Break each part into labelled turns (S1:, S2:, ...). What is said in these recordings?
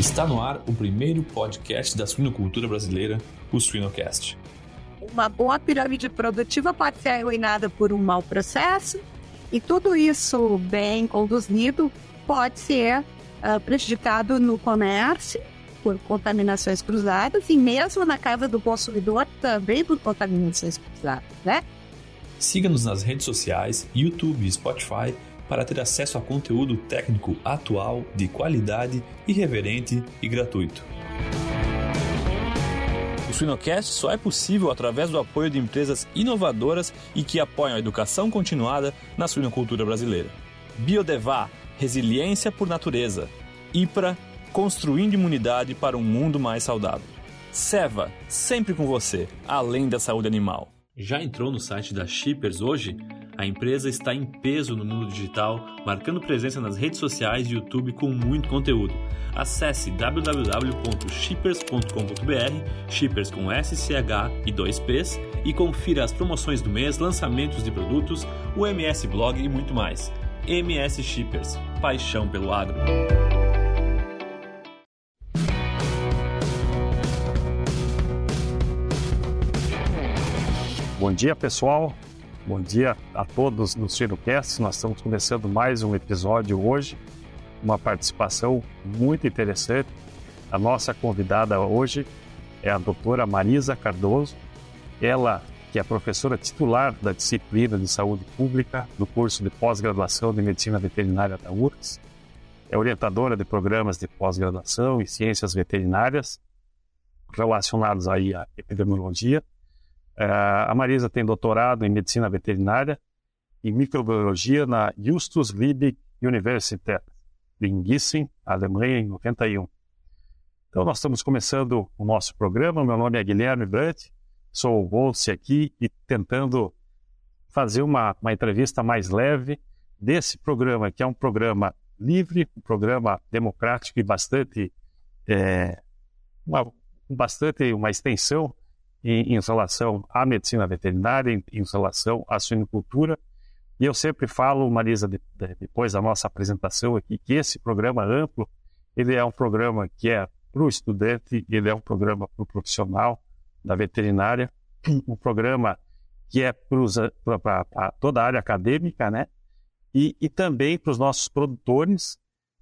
S1: Está no ar o primeiro podcast da suinocultura brasileira, o Suinocast.
S2: Uma boa pirâmide produtiva pode ser arruinada por um mau processo, e tudo isso bem conduzido pode ser uh, prejudicado no comércio por contaminações cruzadas e mesmo na casa do consumidor também por contaminações cruzadas, né?
S1: Siga-nos nas redes sociais, YouTube e Spotify para ter acesso a conteúdo técnico atual, de qualidade, irreverente e gratuito. O Suinocast só é possível através do apoio de empresas inovadoras e que apoiam a educação continuada na suinocultura brasileira. Biodevá, resiliência por natureza. IPRA, construindo imunidade para um mundo mais saudável. Seva, sempre com você, além da saúde animal. Já entrou no site da Shippers hoje? A empresa está em peso no mundo digital, marcando presença nas redes sociais e YouTube com muito conteúdo. Acesse www.shippers.com.br, Shippers com SCH e 2Ps, e confira as promoções do mês, lançamentos de produtos, o MS Blog e muito mais. MS Shippers, paixão pelo agro.
S3: Bom dia, pessoal. Bom dia a todos no CiroCast. Nós estamos começando mais um episódio hoje, uma participação muito interessante. A nossa convidada hoje é a doutora Marisa Cardoso, ela que é professora titular da disciplina de saúde pública do curso de pós-graduação de medicina veterinária da URGS, é orientadora de programas de pós-graduação em ciências veterinárias relacionados aí à epidemiologia a Marisa tem doutorado em medicina veterinária e microbiologia na Justus Liebig Universität em Gießen, Alemanha, em 91. Então, nós estamos começando o nosso programa. Meu nome é Guilherme Brandt, sou o host aqui e tentando fazer uma, uma entrevista mais leve desse programa, que é um programa livre, um programa democrático e bastante, é, uma, bastante uma extensão em, em relação à medicina veterinária, em, em relação à suinocultura. E eu sempre falo, Marisa, de, de, depois da nossa apresentação aqui, que esse programa amplo, ele é um programa que é para o estudante, ele é um programa para o profissional da veterinária, um programa que é para toda a área acadêmica, né? E, e também para os nossos produtores.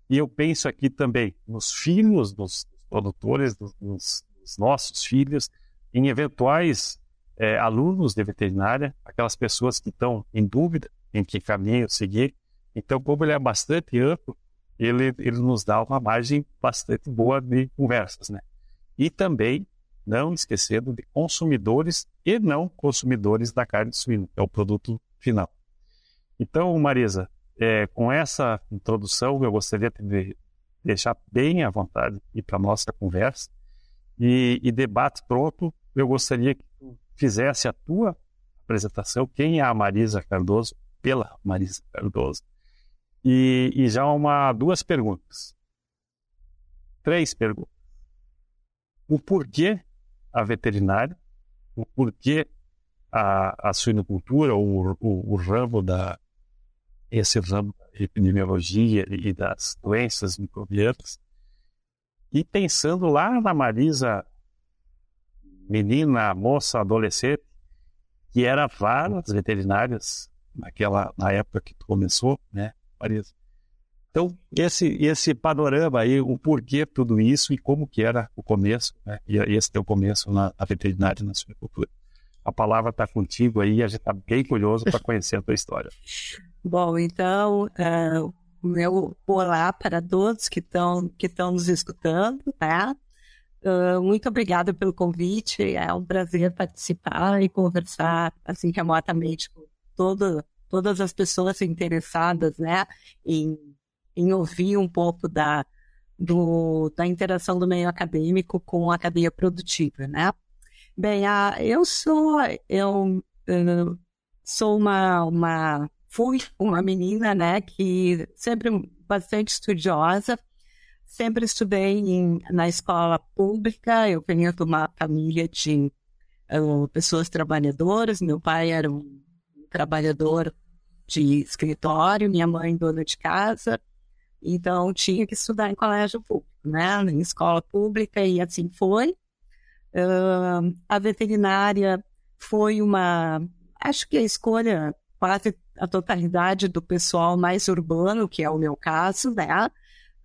S3: E eu penso aqui também nos filhos dos produtores, dos, dos nossos filhos, em eventuais é, alunos de veterinária, aquelas pessoas que estão em dúvida em que caminho seguir. Então, como ele é bastante amplo, ele, ele nos dá uma margem bastante boa de conversas, né? E também, não esquecendo de consumidores e não consumidores da carne suína, que é o produto final. Então, Marisa, é, com essa introdução, eu gostaria de deixar bem à vontade e para nossa conversa. E, e debate pronto, eu gostaria que tu fizesse a tua apresentação, quem é a Marisa Cardoso, pela Marisa Cardoso. E, e já uma, duas perguntas. Três perguntas. O porquê a veterinária, o porquê a, a suinocultura, o, o, o ramo da, esse ramo da epidemiologia e das doenças microbianas. E pensando lá na Marisa menina, moça, adolescente, que era várias veterinárias naquela na época que começou, né, Marisa? Então, esse esse panorama aí, o porquê tudo isso e como que era o começo, né? E esse teu começo na, na veterinária na suinocultura. A palavra está contigo aí, a gente está bem curioso para conhecer a tua história.
S2: Bom, então, uh, meu olá para todos que estão que estão nos escutando, tá? Uh, muito obrigada pelo convite. É um prazer participar e conversar assim remotamente com todo, todas as pessoas interessadas, né, em, em ouvir um pouco da, do, da interação do meio acadêmico com a cadeia produtiva, né? Bem, a, eu sou eu, eu sou uma, uma fui uma menina, né, que sempre bastante estudiosa Sempre estudei em, na escola pública, eu venho de uma família de uh, pessoas trabalhadoras, meu pai era um trabalhador de escritório, minha mãe dona de casa, então tinha que estudar em colégio público, né, em escola pública, e assim foi. Uh, a veterinária foi uma, acho que a escolha quase a totalidade do pessoal mais urbano, que é o meu caso, né?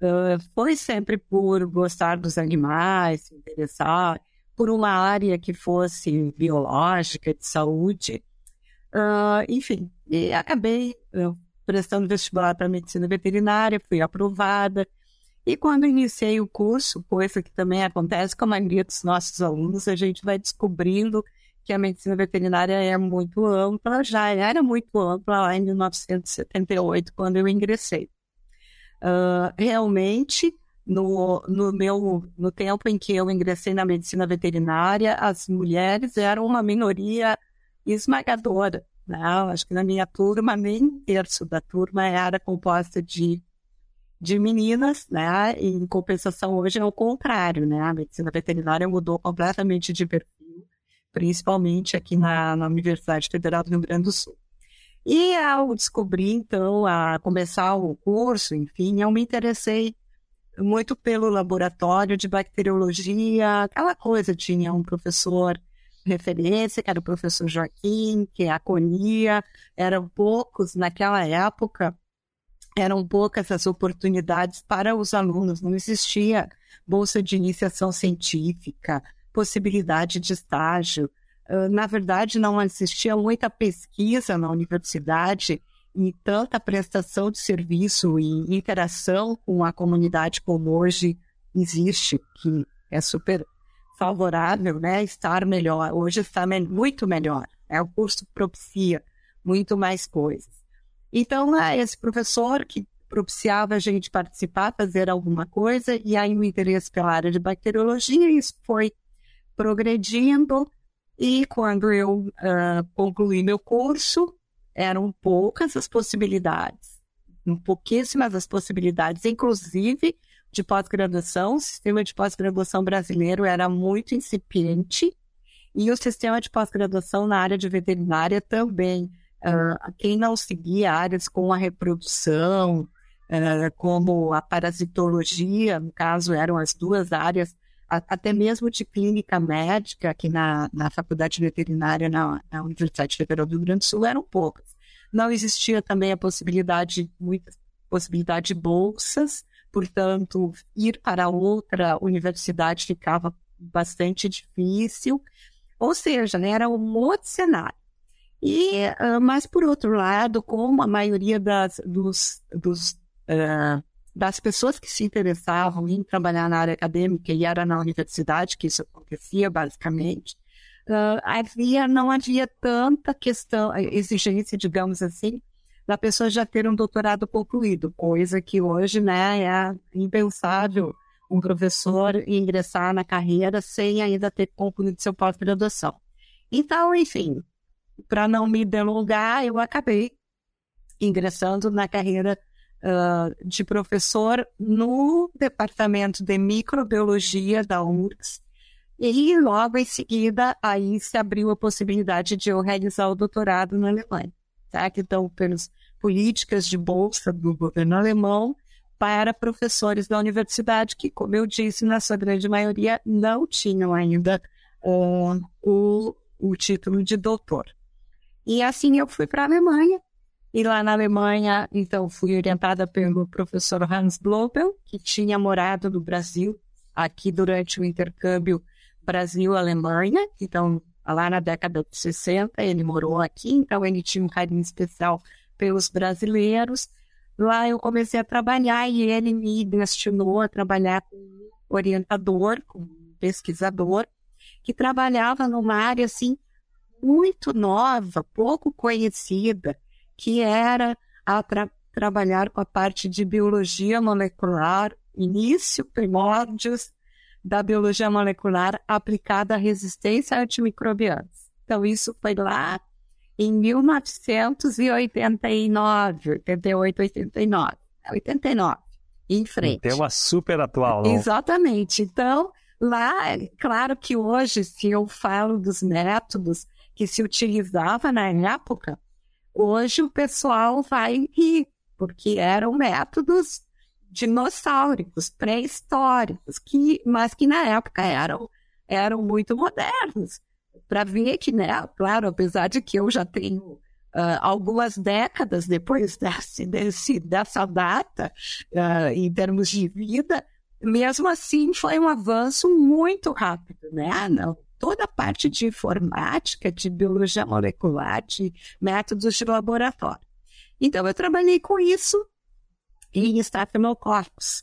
S2: Uh, foi sempre por gostar dos animais, se interessar por uma área que fosse biológica, de saúde. Uh, enfim, e acabei prestando vestibular para medicina veterinária, fui aprovada. E quando iniciei o curso, coisa que também acontece com a maioria dos nossos alunos, a gente vai descobrindo que a medicina veterinária é muito ampla, já era muito ampla lá em 1978, quando eu ingressei. Uh, realmente, no, no meu no tempo em que eu ingressei na medicina veterinária, as mulheres eram uma minoria esmagadora. Né? Acho que na minha turma, nem um terço da turma era composta de, de meninas, né? E, em compensação, hoje é o contrário, né? A medicina veterinária mudou completamente de perfil, principalmente aqui na, na Universidade Federal do Rio Grande do Sul. E ao descobrir, então, a começar o curso, enfim, eu me interessei muito pelo laboratório de bacteriologia, aquela coisa, tinha um professor referência, que era o professor Joaquim, que acolhia, eram poucos naquela época, eram poucas as oportunidades para os alunos, não existia bolsa de iniciação científica, possibilidade de estágio. Na verdade, não existia muita pesquisa na universidade e tanta prestação de serviço e interação com a comunidade como hoje existe, que é super favorável, né? Estar melhor. Hoje está muito melhor. É o curso propicia muito mais coisas. Então, é esse professor que propiciava a gente participar, fazer alguma coisa, e aí o interesse pela área de bacteriologia, isso foi progredindo, e quando eu uh, concluí meu curso, eram poucas as possibilidades, pouquíssimas as possibilidades, inclusive de pós-graduação. O sistema de pós-graduação brasileiro era muito incipiente e o sistema de pós-graduação na área de veterinária também. Uh, quem não seguia áreas como a reprodução, uh, como a parasitologia, no caso, eram as duas áreas, até mesmo de clínica médica, aqui na, na Faculdade Veterinária, na, na Universidade Federal do Rio Grande do Sul, eram poucas. Não existia também a possibilidade, muita possibilidade de bolsas, portanto, ir para outra universidade ficava bastante difícil. Ou seja, né, era um outro cenário. E, uh, mas, por outro lado, como a maioria das, dos, dos, uh, das pessoas que se interessavam em trabalhar na área acadêmica e era na universidade que isso acontecia, basicamente, uh, havia, não havia tanta questão, exigência, digamos assim, da pessoa já ter um doutorado concluído, coisa que hoje né, é impensável um professor ingressar na carreira sem ainda ter concluído seu pós-graduação. Então, enfim, para não me delongar, eu acabei ingressando na carreira uh, de professor no departamento de microbiologia da URGS, e logo em seguida, aí se abriu a possibilidade de eu realizar o doutorado na Alemanha, tá? Que estão pelas políticas de bolsa do governo alemão para professores da universidade que, como eu disse, na sua grande maioria não tinham ainda o, o título de doutor. E assim eu fui para a Alemanha, e lá na Alemanha, então, fui orientada pelo professor Hans Blobel, que tinha morado no Brasil, aqui durante o intercâmbio Brasil-Alemanha, então lá na década de 60 ele morou aqui, então ele tinha um carinho especial pelos brasileiros. Lá eu comecei a trabalhar e ele me destinou a trabalhar com orientador, com pesquisador, que trabalhava numa área assim muito nova, pouco conhecida, que era a tra trabalhar com a parte de biologia molecular, início, primórdios da biologia molecular aplicada à resistência a antimicrobianos. Então, isso foi lá em 1989, 88, 89, 89, em frente.
S3: Tema super atual, não?
S2: Exatamente. Então, lá, claro que hoje, se eu falo dos métodos que se utilizava na época, hoje o pessoal vai rir, porque eram métodos dinossauros pré-históricos, que, mas que na época eram, eram muito modernos. Para ver que, né, claro, apesar de que eu já tenho Uh, algumas décadas depois desse, desse, dessa data, uh, em termos de vida, mesmo assim foi um avanço muito rápido, né? Não, toda a parte de informática, de biologia molecular, de métodos de laboratório. Então, eu trabalhei com isso em Staphylococcus.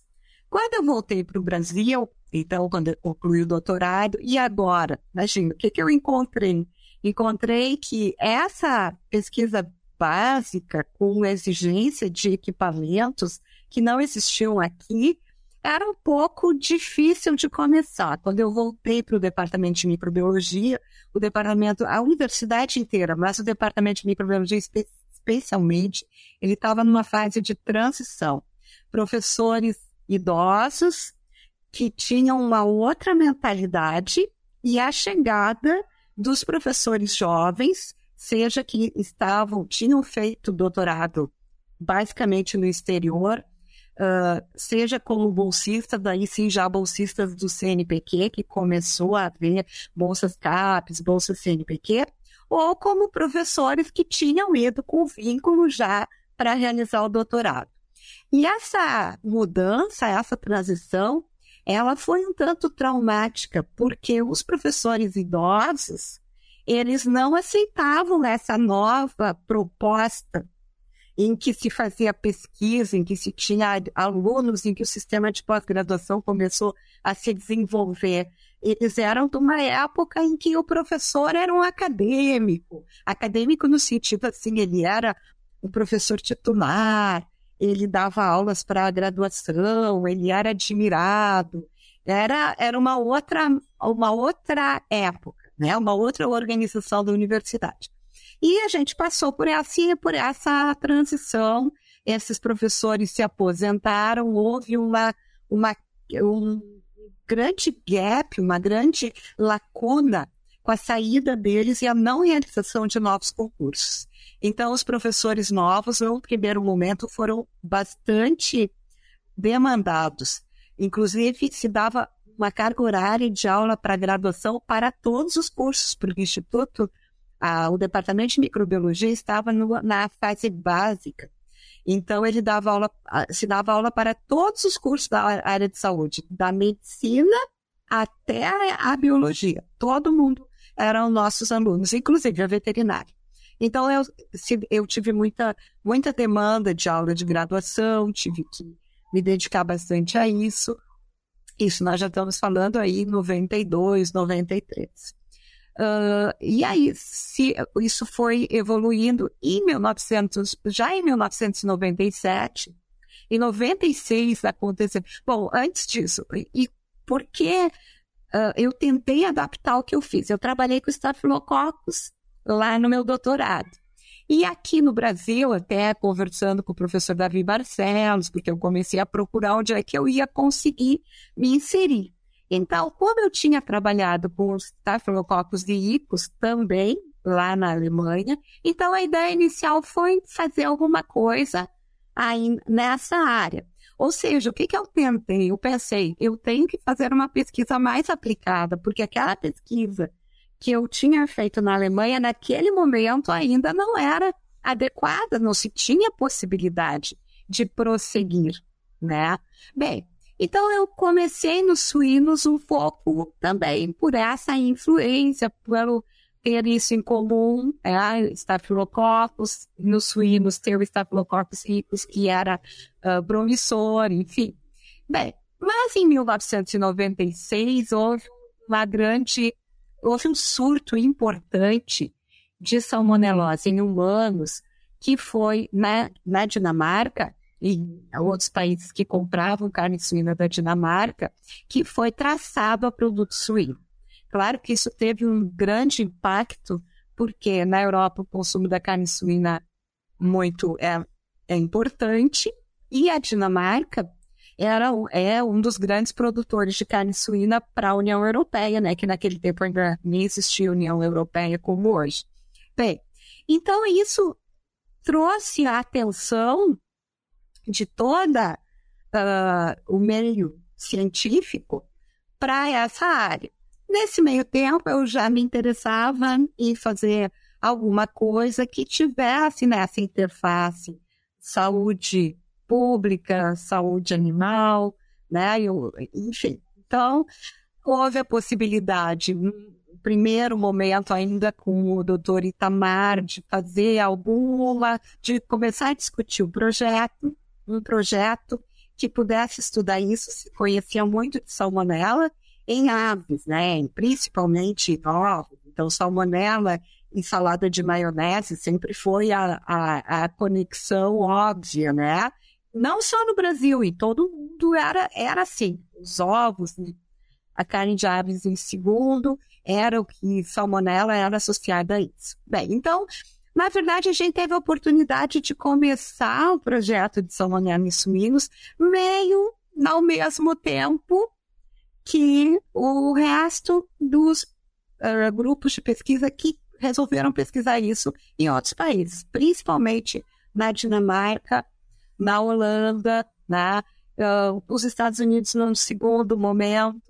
S2: Quando eu voltei para o Brasil, então, quando eu concluí o doutorado, e agora? Imagina, o que, que eu encontrei? Encontrei que essa pesquisa básica, com exigência de equipamentos que não existiam aqui, era um pouco difícil de começar. Quando eu voltei para o departamento de microbiologia, o departamento, a universidade inteira, mas o departamento de microbiologia espe especialmente, ele estava numa fase de transição. Professores idosos que tinham uma outra mentalidade e a chegada dos professores jovens, seja que estavam, tinham feito doutorado basicamente no exterior, uh, seja como bolsista, daí sim já bolsistas do CNPq, que começou a haver bolsas CAPES, bolsas CNPq, ou como professores que tinham ido com vínculo já para realizar o doutorado. E essa mudança, essa transição, ela foi um tanto traumática, porque os professores idosos, eles não aceitavam essa nova proposta em que se fazia pesquisa, em que se tinha alunos, em que o sistema de pós-graduação começou a se desenvolver. Eles eram de uma época em que o professor era um acadêmico, acadêmico no sentido assim, ele era um professor titular, ele dava aulas para a graduação, ele era admirado. Era, era uma, outra, uma outra época, né? uma outra organização da universidade. E a gente passou por essa, por essa transição, esses professores se aposentaram, houve uma, uma, um grande gap, uma grande lacuna com a saída deles e a não realização de novos concursos. Então, os professores novos, no primeiro momento, foram bastante demandados. Inclusive, se dava uma carga horária de aula para graduação para todos os cursos, porque o Instituto o departamento de microbiologia estava no, na fase básica. Então, ele dava aula, se dava aula para todos os cursos da área de saúde, da medicina até a biologia. Todo mundo eram nossos alunos, inclusive a veterinária. Então, eu, eu tive muita, muita demanda de aula de graduação, tive que me dedicar bastante a isso. Isso nós já estamos falando aí 92, 93. Uh, e aí, se isso foi evoluindo em 1900, já em 1997, em 96 aconteceu. Bom, antes disso, e por que uh, eu tentei adaptar o que eu fiz? Eu trabalhei com estafilococcus lá no meu doutorado. E aqui no Brasil, até conversando com o professor Davi Barcelos, porque eu comecei a procurar onde é que eu ia conseguir me inserir. Então, como eu tinha trabalhado com os de Icos também, lá na Alemanha, então a ideia inicial foi fazer alguma coisa aí nessa área. Ou seja, o que, que eu tentei? Eu pensei, eu tenho que fazer uma pesquisa mais aplicada, porque aquela pesquisa que eu tinha feito na Alemanha, naquele momento ainda não era adequada, não se tinha possibilidade de prosseguir, né? Bem, então eu comecei nos suínos um pouco também por essa influência, pelo ter isso em comum, é, Staphylococcus, nos suínos ter o Staphylococcus ricus, que era uh, promissor, enfim. Bem, mas em 1996 houve uma grande, houve um surto importante de salmonelose em humanos, que foi na, na Dinamarca, e outros países que compravam carne suína da Dinamarca, que foi traçado a produto suíno. Claro que isso teve um grande impacto, porque na Europa o consumo da carne suína muito é, é importante, e a Dinamarca era, é um dos grandes produtores de carne suína para a União Europeia, né? Que naquele tempo ainda nem existia União Europeia como hoje. Bem, então isso trouxe a atenção de toda uh, o meio científico para essa área. Nesse meio tempo, eu já me interessava em fazer alguma coisa que tivesse nessa interface saúde pública, saúde animal, né? Eu, enfim, então houve a possibilidade, no primeiro momento ainda com o doutor Itamar, de fazer alguma, de começar a discutir o projeto, um projeto que pudesse estudar isso, se conhecia muito de salmonela em aves, né? Principalmente em ovos. Então, salmonela em salada de maionese sempre foi a, a, a, conexão óbvia, né? Não só no Brasil, em todo mundo era, era assim. Os ovos, a carne de aves em segundo, era o que salmonela era associada a isso. Bem, então, na verdade, a gente teve a oportunidade de começar o projeto de salmonela em suínos meio ao mesmo tempo que o resto dos uh, grupos de pesquisa que resolveram pesquisar isso em outros países, principalmente na Dinamarca, na Holanda, né? Uh, os Estados Unidos no segundo momento.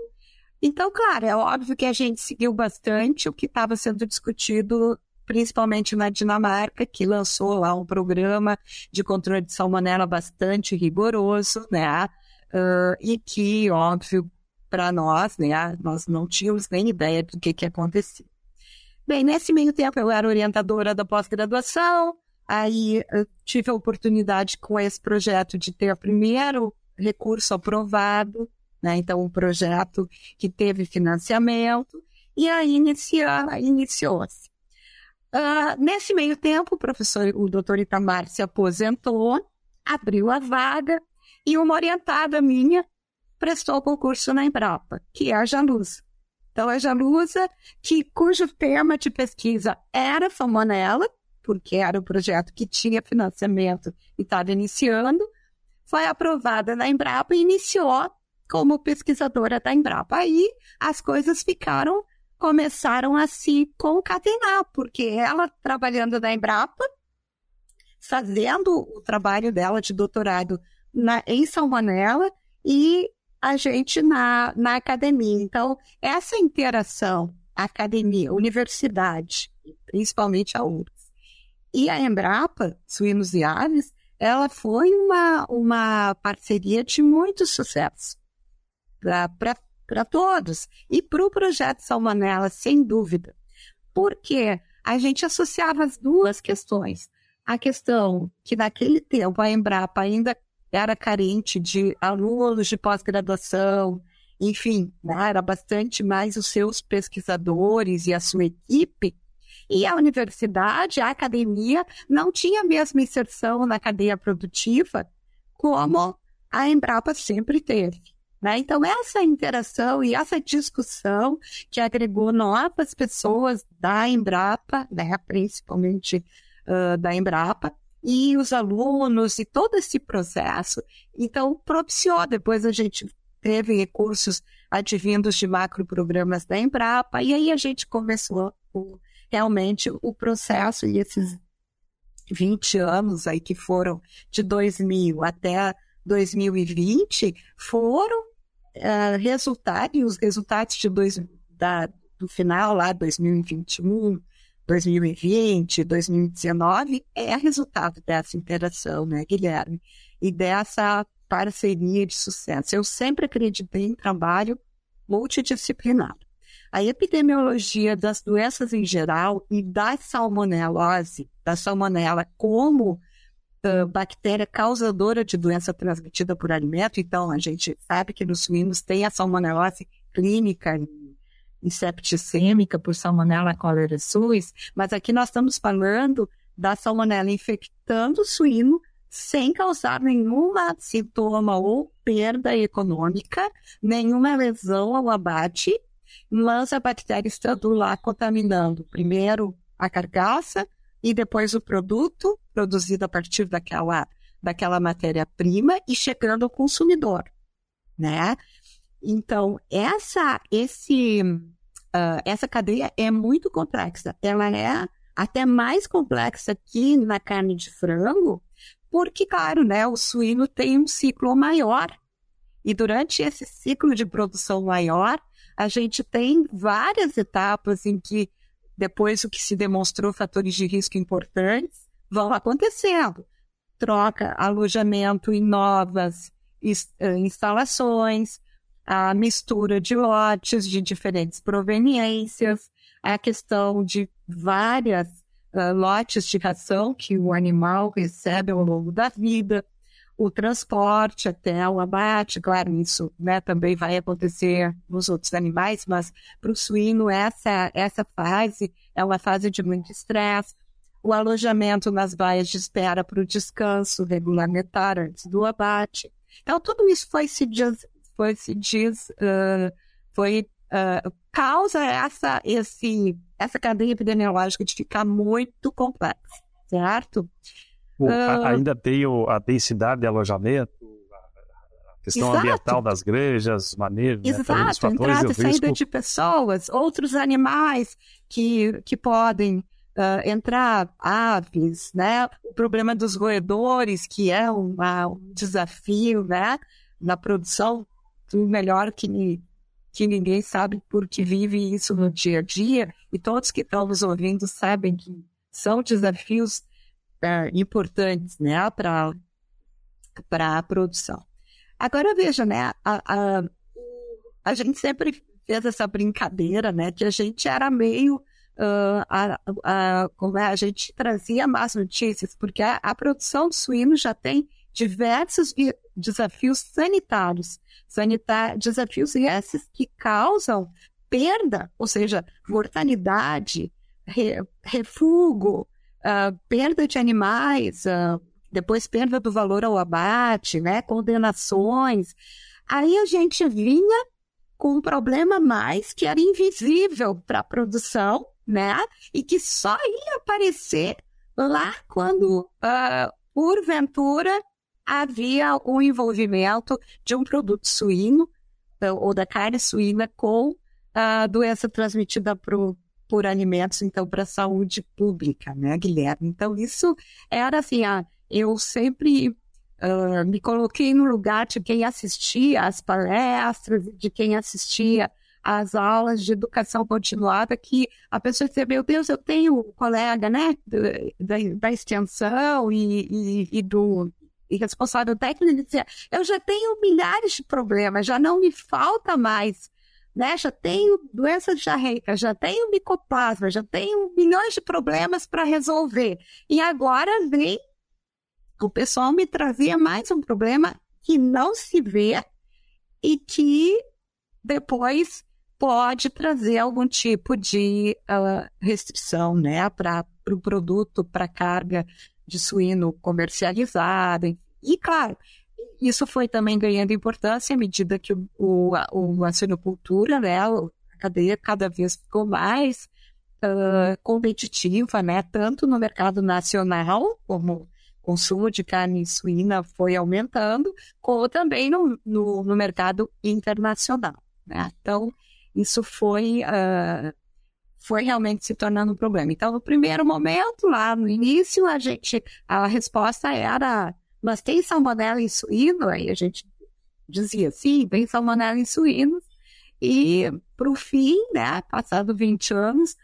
S2: Então, claro, é óbvio que a gente seguiu bastante o que estava sendo discutido, principalmente na Dinamarca, que lançou lá um programa de controle de salmonela bastante rigoroso, né? Uh, e que, óbvio, para nós, né? Nós não tínhamos nem ideia do que, que acontecia. Bem, nesse meio tempo eu era orientadora da pós-graduação, aí tive a oportunidade com esse projeto de ter o primeiro recurso aprovado, né? Então, um projeto que teve financiamento, e aí iniciou-se. Uh, nesse meio tempo, o professor, o doutor Itamar se aposentou, abriu a vaga, e uma orientada minha prestou o concurso na Embrapa, que é a Jalusa. Então, a Jalusa, que, cujo tema de pesquisa era salmonela, porque era o projeto que tinha financiamento e estava iniciando, foi aprovada na Embrapa e iniciou como pesquisadora da Embrapa. Aí as coisas ficaram, começaram a se concatenar, porque ela trabalhando na Embrapa, fazendo o trabalho dela de doutorado na, em salmonela e a gente na, na academia. Então, essa interação, academia, universidade, principalmente a URGS, e a Embrapa, Suínos e Aves, ela foi uma, uma parceria de muito sucesso para todos. E para o projeto Salmonella, sem dúvida. Porque a gente associava as duas questões. A questão que naquele tempo a Embrapa ainda era carente de alunos de pós-graduação, enfim, né, era bastante mais os seus pesquisadores e a sua equipe. E a universidade, a academia, não tinha a mesma inserção na cadeia produtiva como a Embrapa sempre teve. Né? Então, essa interação e essa discussão que agregou novas pessoas da Embrapa, né, principalmente uh, da Embrapa, e os alunos e todo esse processo. Então, propiciou. Depois a gente teve recursos advindos de macroprogramas da Embrapa, e aí a gente começou o, realmente o processo e esses 20 anos aí que foram de 2000 até 2020 foram uh, resultados, e os resultados de dois, da, do final lá, 2021, 2020, 2019, é resultado dessa interação, né, Guilherme? E dessa parceria de sucesso. Eu sempre acreditei em trabalho multidisciplinar. A epidemiologia das doenças em geral e da salmonelose, da salmonela como bactéria causadora de doença transmitida por alimento, então a gente sabe que nos suínos tem a salmonelose clínica e septicêmica por salmonella cholera suis, mas aqui nós estamos falando da salmonela infectando o suíno sem causar nenhuma sintoma ou perda econômica, nenhuma lesão ao abate, mas a bactéria estando lá contaminando primeiro a carcaça e depois o produto produzido a partir daquela, daquela matéria-prima e chegando ao consumidor, né? Então, essa, esse, uh, essa cadeia é muito complexa. Ela é até mais complexa que na carne de frango, porque, claro, né, o suíno tem um ciclo maior. E durante esse ciclo de produção maior, a gente tem várias etapas em que, depois o que se demonstrou fatores de risco importantes, vão acontecendo. Troca, alojamento em novas eh, instalações, a mistura de lotes de diferentes proveniências, a questão de várias uh, lotes de ração que o animal recebe ao longo da vida, o transporte até o abate, claro, isso né, também vai acontecer nos outros animais, mas para o suíno essa, essa fase é uma fase de muito estresse, o alojamento nas baias de espera para o descanso regulamentar antes do abate. Então, tudo isso foi se diz, foi, se diz, uh, foi uh, causa essa, esse, essa cadeia epidemiológica de ficar muito complexa, certo?
S3: Uh, ainda tem o, a densidade de alojamento, a questão exato. ambiental das granjas, maneiras,
S2: né, Exato, né, entrada e saída risco. de pessoas, outros animais que, que podem uh, entrar, aves, né? O problema dos roedores, que é uma, um desafio, né? Na produção, tudo melhor que que ninguém sabe porque vive isso no dia a dia, e todos que estão nos ouvindo sabem que são desafios é, importantes né, para a produção. Agora veja, né, a, a, a gente sempre fez essa brincadeira, né, que a gente era meio uh, a, a, é, a gente trazia más notícias, porque a, a produção de suíno já tem diversos desafios sanitários, sanitar, desafios esses que causam perda, ou seja, mortalidade, re, refúgio, uh, perda de animais, uh, depois perda do valor ao abate, né, condenações. Aí a gente vinha com um problema mais que era invisível para a produção, né, e que só ia aparecer lá quando, uh, porventura, havia o envolvimento de um produto suíno então, ou da carne suína com a doença transmitida pro, por alimentos, então, para a saúde pública, né, Guilherme? Então, isso era assim, ah, eu sempre uh, me coloquei no lugar de quem assistia às palestras, de quem assistia às aulas de educação continuada, que a pessoa dizia, meu Deus, eu tenho um colega, né, da, da extensão e, e, e do e responsável técnico dizia: eu já tenho milhares de problemas, já não me falta mais. Né? Já tenho doença diarreica, já tenho micoplasma, já tenho milhões de problemas para resolver. E agora vem o pessoal me trazia mais um problema que não se vê e que depois pode trazer algum tipo de uh, restrição né, para o pro produto, para carga de suíno comercializada. E, claro, isso foi também ganhando importância à medida que o, o, a suinocultura, né, a cadeia cada vez ficou mais uh, competitiva, né, tanto no mercado nacional, como o consumo de carne suína foi aumentando, como também no, no, no mercado internacional. Né? Então, isso foi uh, foi realmente se tornando um problema. Então, no primeiro momento, lá no início, a gente, a resposta era, mas tem salmonela em suíno? Aí a gente dizia, sim, tem salmonela em suínos. E, para o fim, né, passado 20 anos,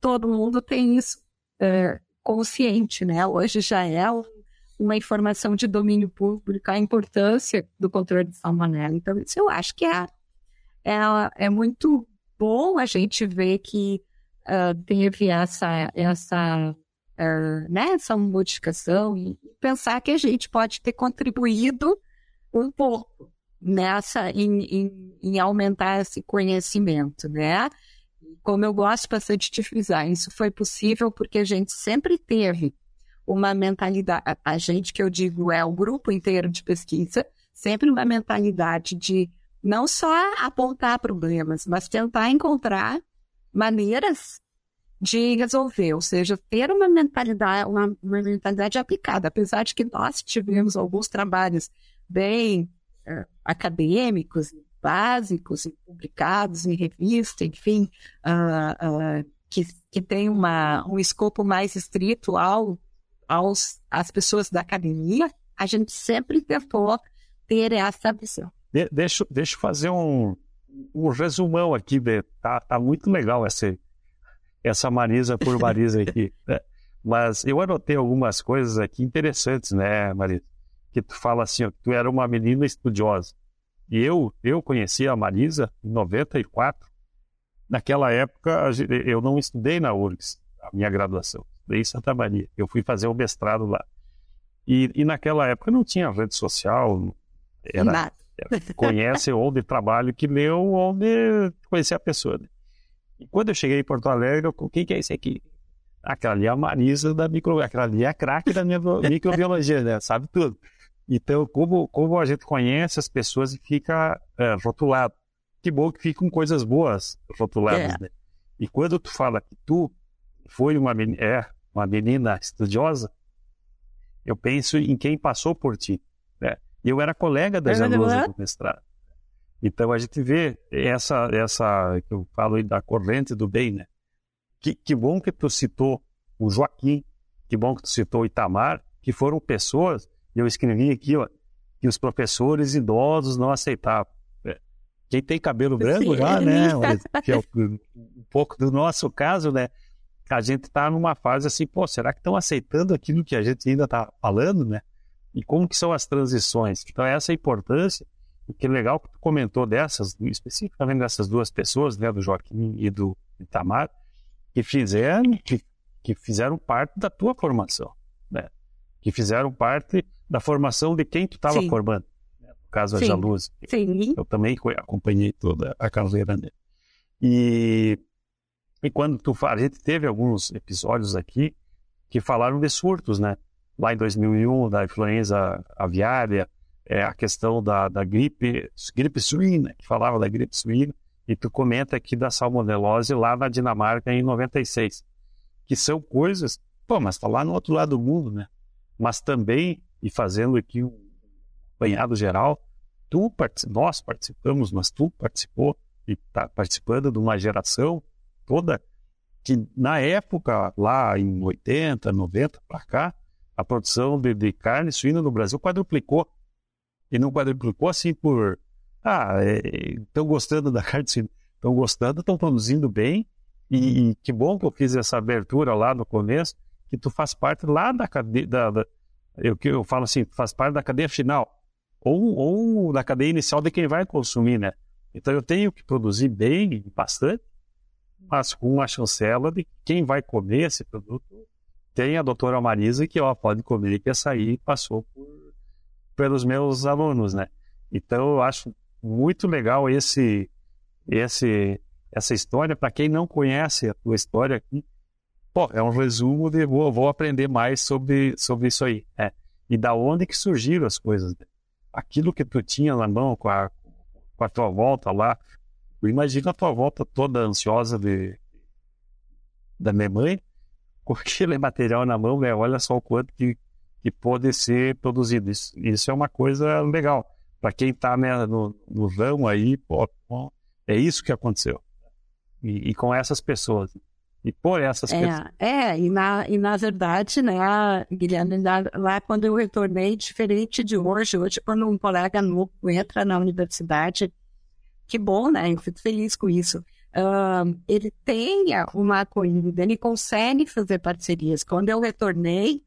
S2: todo mundo tem isso é, consciente, né? Hoje já é um, uma informação de domínio público, a importância do controle de salmonela. Então, isso eu acho que é, é, é muito bom a gente ver que uh, teve essa, essa, uh, né, essa modificação e pensar que a gente pode ter contribuído um pouco nessa, em, em, em aumentar esse conhecimento, né? Como eu gosto bastante de frisar, isso foi possível porque a gente sempre teve uma mentalidade, a gente que eu digo é o grupo inteiro de pesquisa, sempre uma mentalidade de não só apontar problemas, mas tentar encontrar maneiras de resolver, ou seja, ter uma mentalidade, uma, uma mentalidade aplicada, apesar de que nós tivemos alguns trabalhos bem é, acadêmicos, básicos, e publicados em revista, enfim, uh, uh, que, que tem uma, um escopo mais estrito ao, aos, às pessoas da academia, a gente sempre tentou ter essa visão.
S3: De, deixa, deixa eu fazer um, um resumão aqui, de, tá, tá muito legal essa, essa Marisa por Marisa aqui. Né? Mas eu anotei algumas coisas aqui interessantes, né, Marisa? Que tu fala assim, ó, que tu era uma menina estudiosa. E eu, eu conheci a Marisa em 94. Naquela época, eu não estudei na URGS, a minha graduação. Estudei em Santa Maria. Eu fui fazer o mestrado lá. E, e naquela época não tinha rede social. Era, Nada. conhece onde trabalho que leu, onde conhecia a pessoa. Né? E quando eu cheguei em Porto Alegre, eu, o que, é isso aqui? Aquela ali é a Marisa da micro, aquela ali é a craque da minha microbiologia, né? Sabe tudo. Então, como, como a gente conhece as pessoas e fica é, rotulado. Que bom que ficam coisas boas rotuladas, é. né? E quando tu fala que tu foi uma, é, uma menina estudiosa, eu penso em quem passou por ti. Né? Eu era colega das alunas do mestrado. Então a gente vê essa, essa que eu falo aí da corrente do bem, né? Que, que bom que tu citou o Joaquim, que bom que tu citou o Itamar, que foram pessoas eu escrevi aqui, ó, que os professores idosos não aceitavam. É, quem tem cabelo branco Sim, já, né? Que é um pouco do nosso caso, né? A gente está numa fase assim, pô, será que estão aceitando aquilo que a gente ainda está falando, né? E como que são as transições? Então, essa é a importância. Que legal que tu comentou dessas, especificamente dessas duas pessoas, né, do Joaquim e do Itamar, que fizeram, que, que fizeram parte da tua formação, né? Que fizeram parte da formação de quem tu estava formando. Né? No caso, a Jaluz.
S2: Sim.
S3: Eu também acompanhei toda a carreira dele. E, e quando tu a gente teve alguns episódios aqui que falaram de surtos, né? Lá em 2001, da influenza aviária, é, a questão da, da gripe, gripe suína, que falava da gripe suína, e tu comenta aqui da salmonelose lá na Dinamarca em 96, que são coisas, pô, mas tá lá no outro lado do mundo, né? Mas também e fazendo aqui um apanhado geral, tu nós participamos, mas tu participou e está participando de uma geração toda que na época, lá em 80, 90 para cá, a produção de, de, carne suína no Brasil quadruplicou. E não quadruplicou assim por. Ah, estão é, gostando da suína. Estão gostando, estão produzindo bem. E, e, que bom que eu fiz essa abertura lá no começo, que tu faz parte lá da, da, da, eu, eu falo assim, faz parte da cadeia final, ou, ou da cadeia inicial de quem vai consumir, né? Então eu tenho que produzir bem, bastante, mas com a chancela de quem vai comer esse produto. Tem a doutora Marisa que ó, pode comer, que essa aí passou por, pelos meus alunos, né? Então eu acho muito legal esse, esse, essa história. Para quem não conhece a tua história aqui, Pô, é um resumo de vou, vou aprender mais sobre, sobre isso aí. É. E da onde que surgiram as coisas. Né? Aquilo que tu tinha na mão com a, com a tua volta lá. Imagina a tua volta toda ansiosa de, da minha mãe, com aquele material na mão, né? olha só o quanto que, que pode ser produzido. Isso, isso é uma coisa legal. Para quem está né, no, no ramo aí, pô, é isso que aconteceu. E, e com essas pessoas e por essas
S2: é,
S3: pessoas.
S2: É, e na, e na verdade, né, Guilherme, lá quando eu retornei, diferente de hoje, hoje quando um colega novo entra na universidade, que bom, né, eu fico feliz com isso, uh, ele tenha uma acolhida, ele consegue fazer parcerias. Quando eu retornei,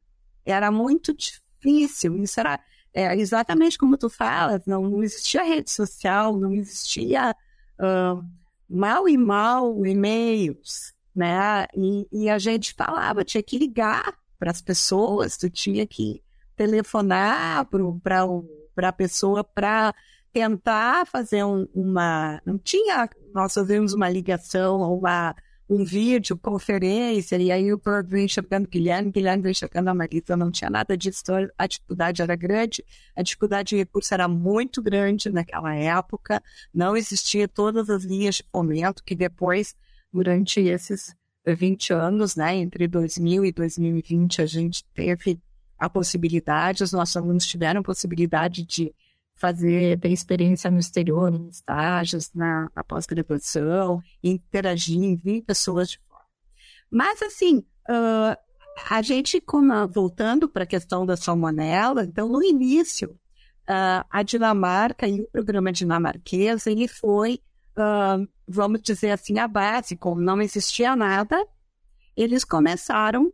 S2: era muito difícil, isso era é, exatamente como tu falas, não, não existia rede social, não existia uh, mal e mal e-mails, né? E, e a gente falava, tinha que ligar para as pessoas, tu tinha que telefonar para a pessoa para tentar fazer um, uma. Não tinha. Nós fazíamos uma ligação, uma, um vídeo, conferência, e aí o vem chegando Guilherme, Guilherme vem chegando a Marisa, não tinha nada disso, a dificuldade era grande, a dificuldade de recurso era muito grande naquela época, não existia todas as linhas de fomento que depois durante esses 20 anos, né, entre 2000 e 2020, a gente teve a possibilidade, os nossos alunos tiveram a possibilidade de fazer, ter experiência no exterior, em estágios, na, na pós-graduação, interagir, vir pessoas de fora. Mas, assim, uh, a gente, como, voltando para a questão da salmonela, então, no início, uh, a Dinamarca e o programa dinamarquês, ele foi, uh, vamos dizer assim, a base, como não existia nada, eles começaram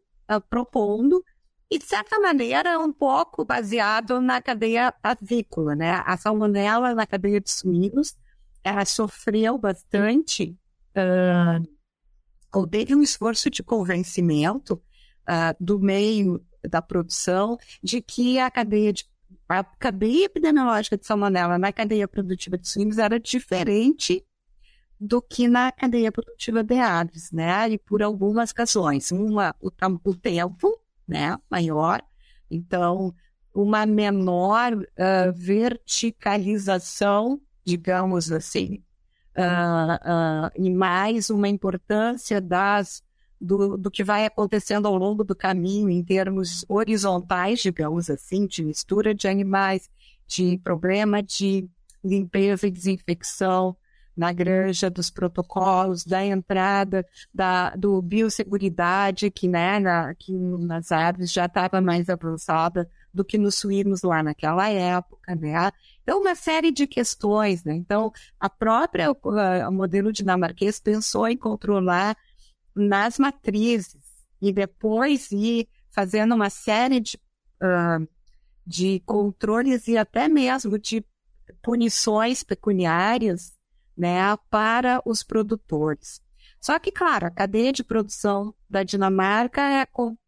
S2: propondo, e de certa maneira um pouco baseado na cadeia avícola, né? A salmonela na cadeia de suínos, ela sofreu bastante, uh, teve um esforço de convencimento uh, do meio da produção de que a cadeia de a cadeia epidemiológica de salmonela na cadeia produtiva de suínos era diferente do que na cadeia produtiva de aves, né? E por algumas razões. Uma, o, o tempo, né? Maior. Então, uma menor uh, verticalização, digamos assim, uh, uh, e mais uma importância das do, do que vai acontecendo ao longo do caminho em termos horizontais, digamos assim, de mistura de animais, de problema de limpeza e desinfecção na granja, dos protocolos, da entrada, da do biosseguridade, que, né, na, que nas aves já estava mais avançada do que nos suínos lá naquela época, né? Então, uma série de questões, né? Então, a própria o modelo dinamarquês pensou em controlar nas matrizes e depois ir fazendo uma série de, uh, de controles e até mesmo de punições pecuniárias né, para os produtores. Só que, claro, a cadeia de produção da Dinamarca é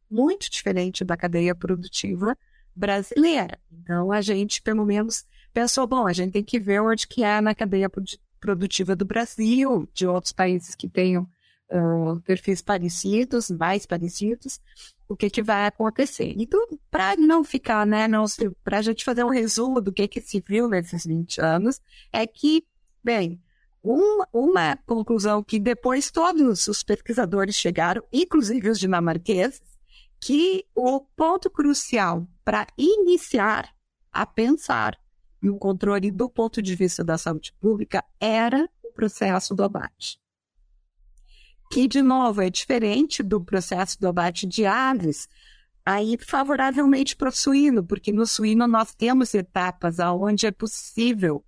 S2: muito diferente da cadeia produtiva brasileira. Então, a gente, pelo menos, pensou, bom, a gente tem que ver onde que é na cadeia produtiva do Brasil, de outros países que tenham uh, perfis parecidos, mais parecidos, o que, que vai acontecer. Então, para não ficar, né, para a gente fazer um resumo do que, que se viu nesses 20 anos, é que, bem, uma, uma conclusão que depois todos os pesquisadores chegaram, inclusive os dinamarqueses, que o ponto crucial para iniciar a pensar no controle do ponto de vista da saúde pública era o processo do abate. Que, de novo, é diferente do processo do abate de aves, aí favoravelmente para o suíno, porque no suíno nós temos etapas onde é possível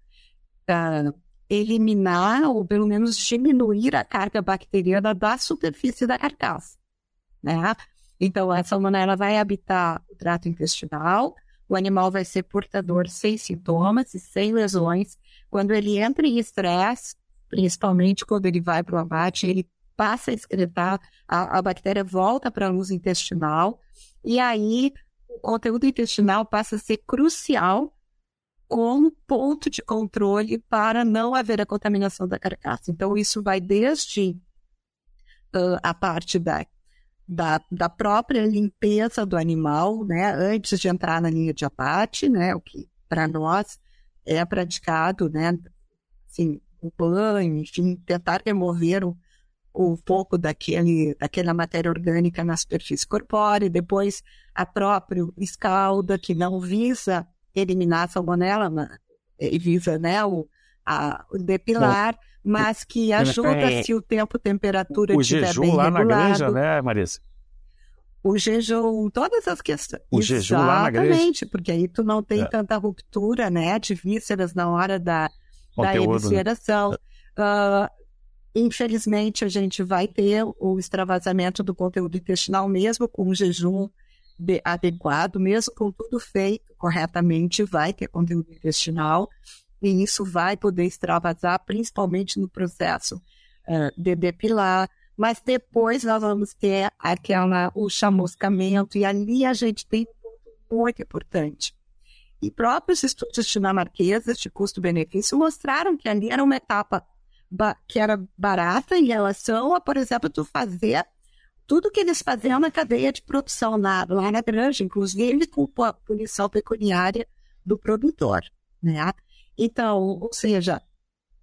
S2: uh, eliminar ou pelo menos diminuir a carga bacteriana da superfície da carcaça, né? Então, a salmonela vai habitar o trato intestinal, o animal vai ser portador sem sintomas e sem lesões. Quando ele entra em estresse, principalmente quando ele vai para o abate, ele passa a excretar, a, a bactéria volta para a luz intestinal, e aí o conteúdo intestinal passa a ser crucial como ponto de controle para não haver a contaminação da carcaça. Então, isso vai desde uh, a parte da, da, da, própria limpeza do animal, né, antes de entrar na linha de abate, né, o que para nós é praticado, né, assim, o banho, enfim, tentar remover o, o pouco daquele, daquela matéria orgânica na superfície corpórea, depois a própria escalda, que não visa eliminar a salmonela, e visa né, o, a, o depilar, Bom, mas que ajuda é, se o tempo, temperatura
S3: o
S2: estiver
S3: jejum
S2: lá
S3: regulado. na granja, né, Marisa?
S2: O jejum, todas as questões.
S3: O Exatamente, jejum lá na granja.
S2: Exatamente, porque aí tu não tem é. tanta ruptura, né, de vísceras na hora da, da né? evisceração. Né? Uh, Infelizmente, a gente vai ter o extravasamento do conteúdo intestinal, mesmo com um jejum adequado, mesmo com tudo feito corretamente, vai ter conteúdo intestinal, e isso vai poder extravasar, principalmente no processo uh, de depilar. Mas depois nós vamos ter aquela, o chamuscamento, e ali a gente tem um ponto muito importante. E próprios estudos dinamarqueses de custo-benefício mostraram que ali era uma etapa que era barata em relação a, por exemplo, tu fazer tudo que eles faziam na cadeia de produção lá, na granja, inclusive com a punição pecuniária do produtor, né? Então, ou seja,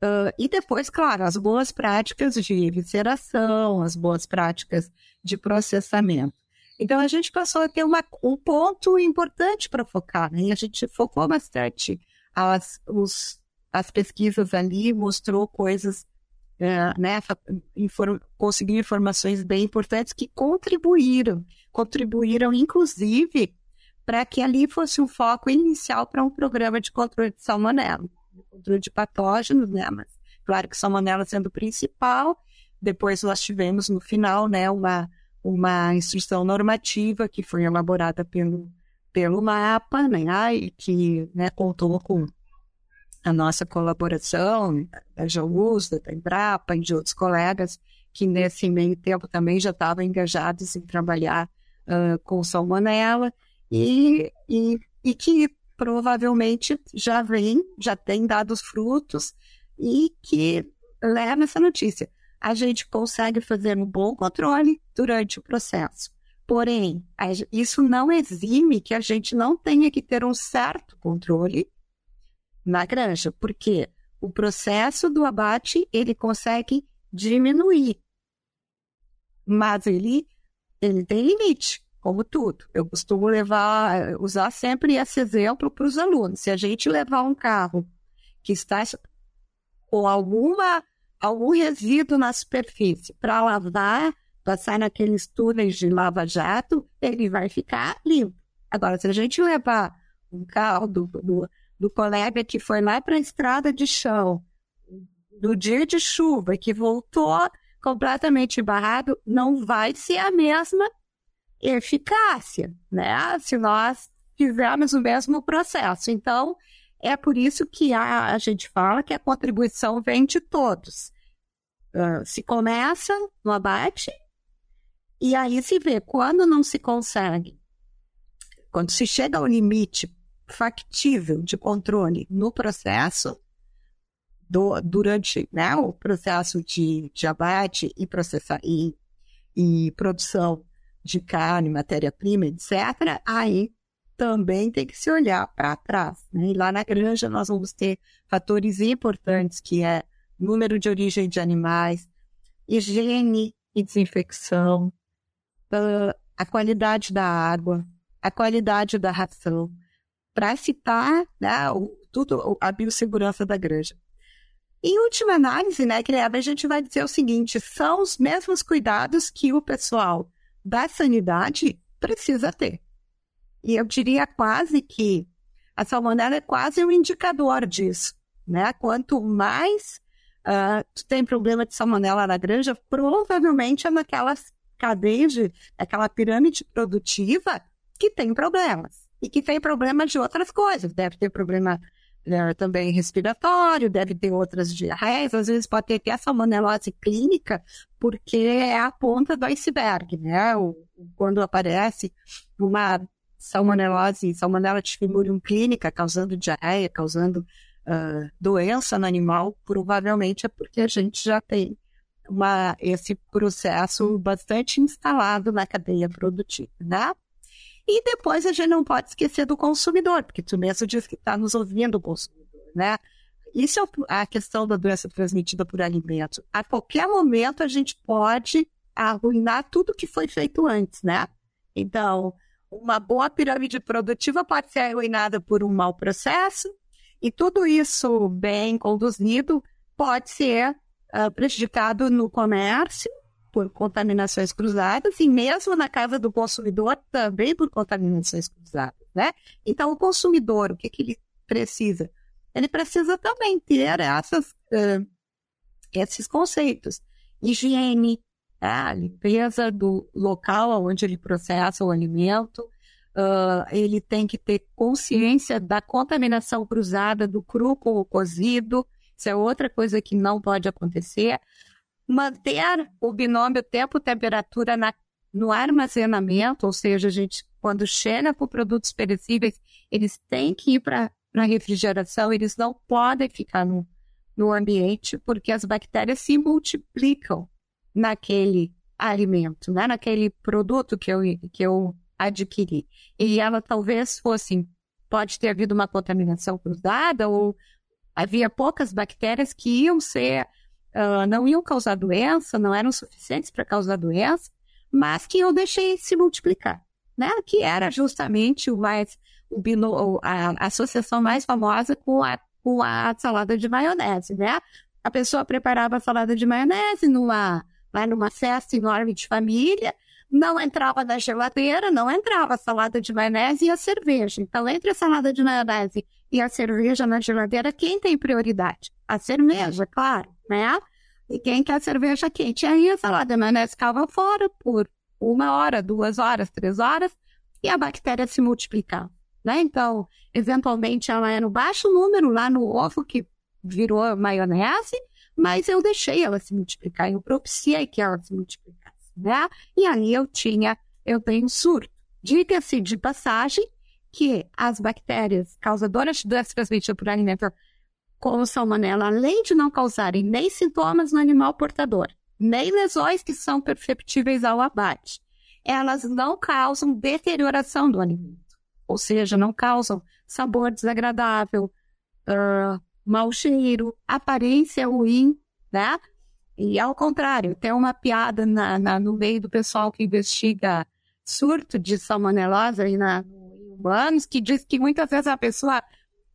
S2: uh, e depois, claro, as boas práticas de visceração, as boas práticas de processamento. Então, a gente passou a ter uma, um ponto importante para focar, né? E a gente focou bastante as, os as pesquisas ali mostrou coisas é, né, inform, conseguiu informações bem importantes que contribuíram, contribuíram inclusive para que ali fosse um foco inicial para um programa de controle de salmonela, controle de patógenos, né, mas claro que salmonela sendo o principal, depois nós tivemos no final, né, uma, uma instrução normativa que foi elaborada pelo, pelo MAPA, né, e que né, contou com a nossa colaboração, da JAUS, da Embrapa e de outros colegas que nesse meio tempo também já estavam engajados em trabalhar uh, com salmonela e, e, e que provavelmente já vem, já tem dado os frutos e que leva essa notícia. A gente consegue fazer um bom controle durante o processo. Porém, isso não exime que a gente não tenha que ter um certo controle na granja, porque o processo do abate ele consegue diminuir, mas ele, ele tem limite, como tudo. Eu costumo levar, usar sempre esse exemplo para os alunos. Se a gente levar um carro que está com alguma algum resíduo na superfície para lavar, passar naqueles túneis de lava-jato, ele vai ficar limpo. Agora, se a gente levar um carro do, do do colega que foi lá para a estrada de chão, no dia de chuva, que voltou completamente barrado, não vai ser a mesma eficácia, né? Se nós fizermos o mesmo processo. Então, é por isso que a, a gente fala que a contribuição vem de todos. Uh, se começa no abate, e aí se vê quando não se consegue, quando se chega ao limite factível de controle no processo, do, durante né, o processo de, de abate e, processar, e, e produção de carne, matéria-prima, etc., aí também tem que se olhar para trás. Né? E lá na granja nós vamos ter fatores importantes, que é número de origem de animais, higiene e desinfecção, a qualidade da água, a qualidade da ração, para citar né, o, tudo, a biossegurança da granja. Em última análise, né, Greba, a gente vai dizer o seguinte: são os mesmos cuidados que o pessoal da sanidade precisa ter. E eu diria quase que a salmonela é quase um indicador disso. Né? Quanto mais uh, tu tem problema de salmonela na granja, provavelmente é naquelas cadeias, aquela pirâmide produtiva que tem problemas e que tem problemas de outras coisas. Deve ter problema né, também respiratório, deve ter outras diarreias, às vezes pode ter até a salmonelose clínica, porque é a ponta do iceberg, né? O, quando aparece uma salmonelose, salmonella tifimurium clínica, causando diarreia, causando uh, doença no animal, provavelmente é porque a gente já tem uma, esse processo bastante instalado na cadeia produtiva, né? E depois a gente não pode esquecer do consumidor, porque tu mesmo diz que está nos ouvindo o consumidor, né? Isso é a questão da doença transmitida por alimento. A qualquer momento a gente pode arruinar tudo que foi feito antes, né? Então, uma boa pirâmide produtiva pode ser arruinada por um mau processo, e tudo isso bem conduzido pode ser uh, prejudicado no comércio por contaminações cruzadas e mesmo na casa do consumidor também por contaminações cruzadas, né? Então, o consumidor, o que, que ele precisa? Ele precisa também ter essas, uh, esses conceitos. Higiene, a limpeza do local onde ele processa o alimento, uh, ele tem que ter consciência da contaminação cruzada do cru com o cozido, isso é outra coisa que não pode acontecer manter o binômio tempo-temperatura no armazenamento, ou seja, a gente, quando chega com produtos perecíveis, eles têm que ir para a refrigeração, eles não podem ficar no, no ambiente, porque as bactérias se multiplicam naquele alimento, né? naquele produto que eu, que eu adquiri. E ela talvez fosse, pode ter havido uma contaminação cruzada, ou havia poucas bactérias que iam ser uh, não iam causar doença, não eram suficientes para causar doença, mas que eu deixei se multiplicar, né? Que era justamente o mais o bino, a, a associação mais famosa com a, com a salada de maionese, né? A pessoa preparava salada de maionese numa, lá numa festa enorme de família, não entrava na geladeira, não entrava a salada de maionese e a cerveja. Então, entre a salada de maionese e a cerveja na geladeira, quem tem prioridade? A cerveja, claro, né? E quem quer cerveja quente? Aí a salada maionese ficava fora por uma hora, duas horas, três horas, e a bactéria se multiplicava. Né? Então, eventualmente ela era no baixo número lá no ovo que virou maionese, mas eu deixei ela se multiplicar, eu propiciei que ela se multiplicasse né? E aí eu tinha, eu tenho surto. Diga-se de passagem que as bactérias causadoras de doença transmitida por alimento, como salmonela, além de não causarem nem sintomas no animal portador, nem lesões que são perceptíveis ao abate, elas não causam deterioração do alimento. Ou seja, não causam sabor desagradável, uh, mau cheiro, aparência ruim, né? E ao contrário, tem uma piada na, na, no meio do pessoal que investiga surto de salmonelose aí na, humanos, que diz que muitas vezes a pessoa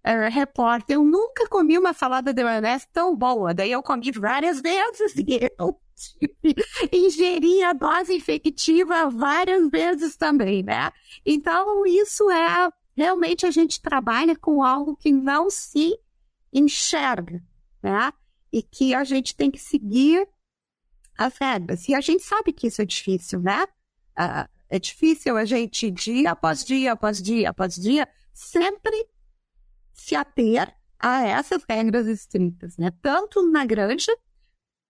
S2: é, reporta, eu nunca comi uma salada de maionese tão boa, daí eu comi várias vezes e eu ingeri a dose infectiva várias vezes também, né? Então, isso é, realmente a gente trabalha com algo que não se enxerga, né? e que a gente tem que seguir as regras. E a gente sabe que isso é difícil, né? Uh, é difícil a gente, dia após dia, após dia, após dia, sempre se ater a essas regras estritas, né? Tanto na granja,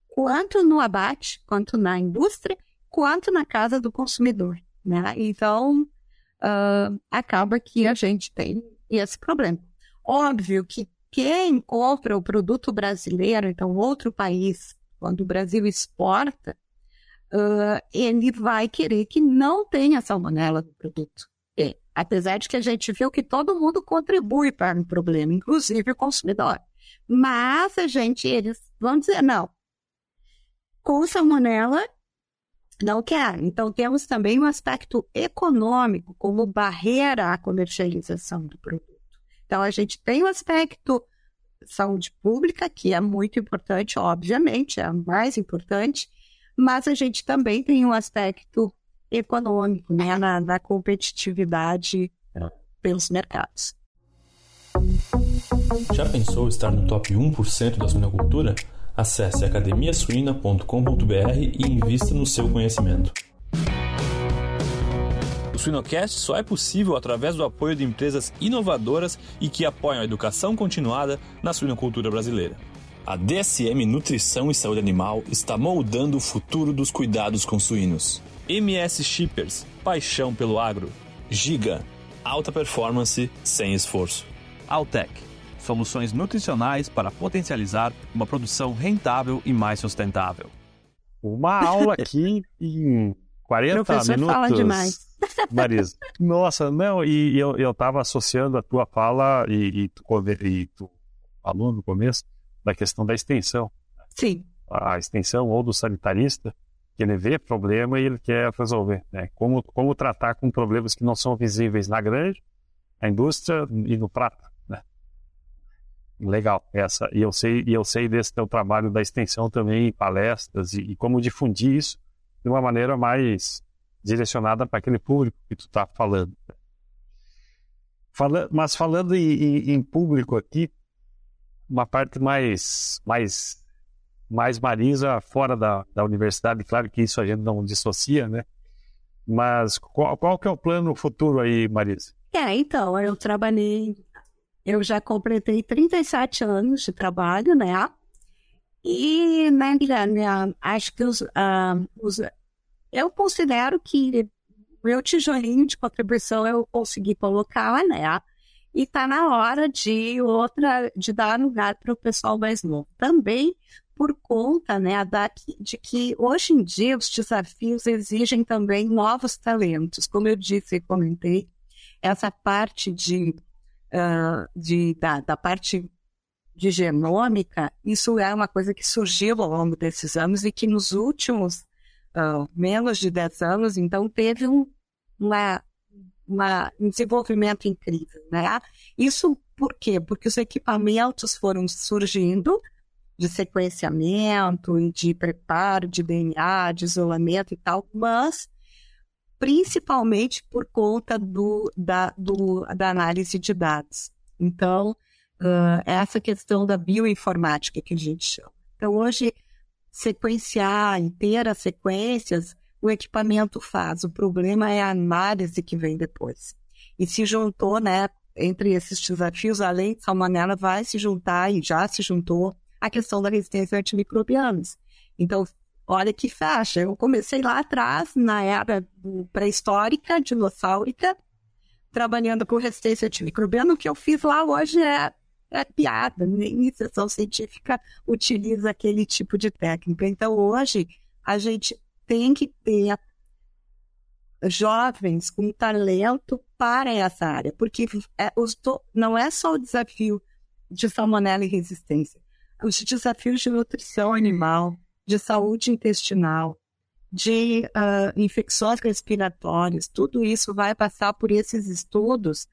S2: quanto no abate, quanto na indústria, quanto na casa do consumidor, né? Então, uh, acaba que a gente tem esse problema. Óbvio que quem compra o produto brasileiro, então outro país, quando o Brasil exporta, uh, ele vai querer que não tenha salmonela no produto. E, apesar de que a gente viu que todo mundo contribui para o problema, inclusive o consumidor. Mas a gente, eles vão dizer, não, com salmonela não quer. Então temos também um aspecto econômico como barreira à comercialização do produto. Então, a gente tem o aspecto saúde pública, que é muito importante, obviamente, é a mais importante, mas a gente também tem um aspecto econômico, né, na, na competitividade é. pelos mercados.
S1: Já pensou estar no top 1% da suinocultura? Acesse academiasuina.com.br e invista no seu conhecimento. Suinocast só é possível através do apoio de empresas inovadoras e que apoiam a educação continuada na suinocultura brasileira. A DSM Nutrição e Saúde Animal está moldando o futuro dos cuidados com suínos. MS Shippers, paixão pelo agro. Giga, alta performance sem esforço. Altec, soluções nutricionais para potencializar uma produção rentável e mais sustentável.
S3: Uma aula aqui em 40
S2: Professor
S3: minutos.
S2: fala demais.
S3: Marisa. Nossa, não, e, e eu estava associando a tua fala e, e, tu, e tu falou no começo da questão da extensão.
S2: Sim.
S3: A extensão ou do sanitarista, que ele vê problema e ele quer resolver. Né? Como, como tratar com problemas que não são visíveis na grande, na indústria e no prato. Né? Legal, essa. E eu sei, e eu sei desse teu trabalho da extensão também, palestras, e, e como difundir isso de uma maneira mais direcionada para aquele público que tu está falando. Fala, mas falando em, em, em, público aqui, uma parte mais, mais, mais marisa fora da, da universidade, claro que isso a gente não dissocia, né? Mas qual, qual que é o plano futuro aí, Marisa?
S2: É, então, eu trabalhei, eu já completei 37 anos de trabalho, né? E, né, acho que os, uh, os eu considero que meu tijolinho de contribuição eu consegui colocar, né? E tá na hora de outra, de dar lugar para o pessoal mais novo. Também por conta, né, da, de que hoje em dia os desafios exigem também novos talentos. Como eu disse e comentei, essa parte de, uh, de da, da parte de genômica, isso é uma coisa que surgiu ao longo desses anos e que nos últimos uh, menos de 10 anos, então teve um, uma, uma, um desenvolvimento incrível, né? Isso por quê? Porque os equipamentos foram surgindo de sequenciamento de preparo de DNA, de isolamento e tal, mas principalmente por conta do, da, do, da análise de dados. Então, uh, essa questão da bioinformática que a gente chama. Então, hoje, sequenciar, ter as sequências, o equipamento faz. O problema é a análise que vem depois. E se juntou, né, entre esses desafios, além de salmonela, vai se juntar e já se juntou a questão da resistência a antimicrobianos. Então, olha que faixa. Eu comecei lá atrás, na era pré-histórica, dinossáurica, trabalhando com resistência antimicrobiana. O que eu fiz lá hoje é, é piada. Nem iniciação científica utiliza aquele tipo de técnica. Então, hoje, a gente tem que ter jovens com talento para essa área, porque é, os, não é só o desafio de salmonela e resistência os desafios de nutrição animal, de saúde intestinal, de uh, infecções respiratórias, tudo isso vai passar por esses estudos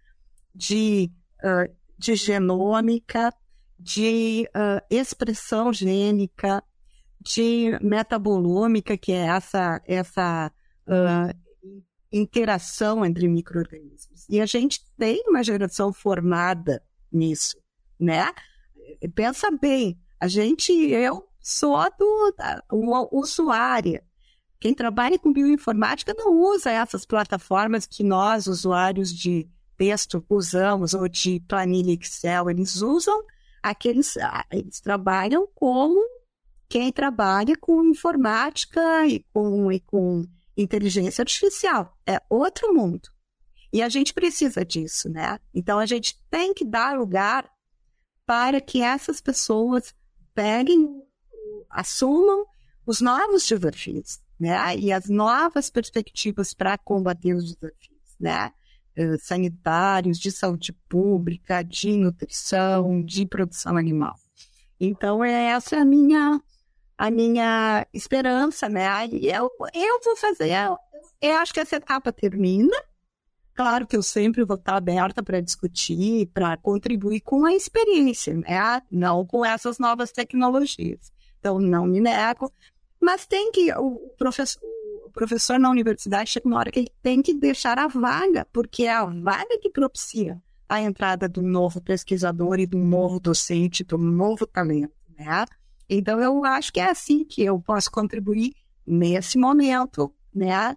S2: de, uh, de genômica, de uh, expressão gênica, de metabolômica, que é essa, essa interação entre micro-organismos. E a gente tem uma geração formada nisso, né? pensa bem, a gente, eu sou do, da, usuária. Quem trabalha com bioinformática não usa essas plataformas que nós, usuários de texto, usamos, ou de planilha Excel. Eles usam aqueles, eles trabalham como quem trabalha com informática e com, e com inteligência artificial. É outro mundo. E a gente precisa disso, né? Então a gente tem que dar lugar para que essas pessoas peguem, assumam os novos desafios, né? E as novas perspectivas para combater os desafios, né? Uh, sanitários, de saúde pública, de nutrição, de produção animal. Então, essa é a minha, a minha esperança, né? E eu, eu vou fazer, eu, eu acho que essa etapa termina, Claro que eu sempre vou estar aberta para discutir, para contribuir com a experiência, né? não com essas novas tecnologias. Então, não me nego, mas tem que, o professor, o professor na universidade chega uma hora que ele tem que deixar a vaga, porque é a vaga que propicia a entrada do novo pesquisador e do novo docente, do novo talento, né? Então, eu acho que é assim que eu posso contribuir nesse momento, né?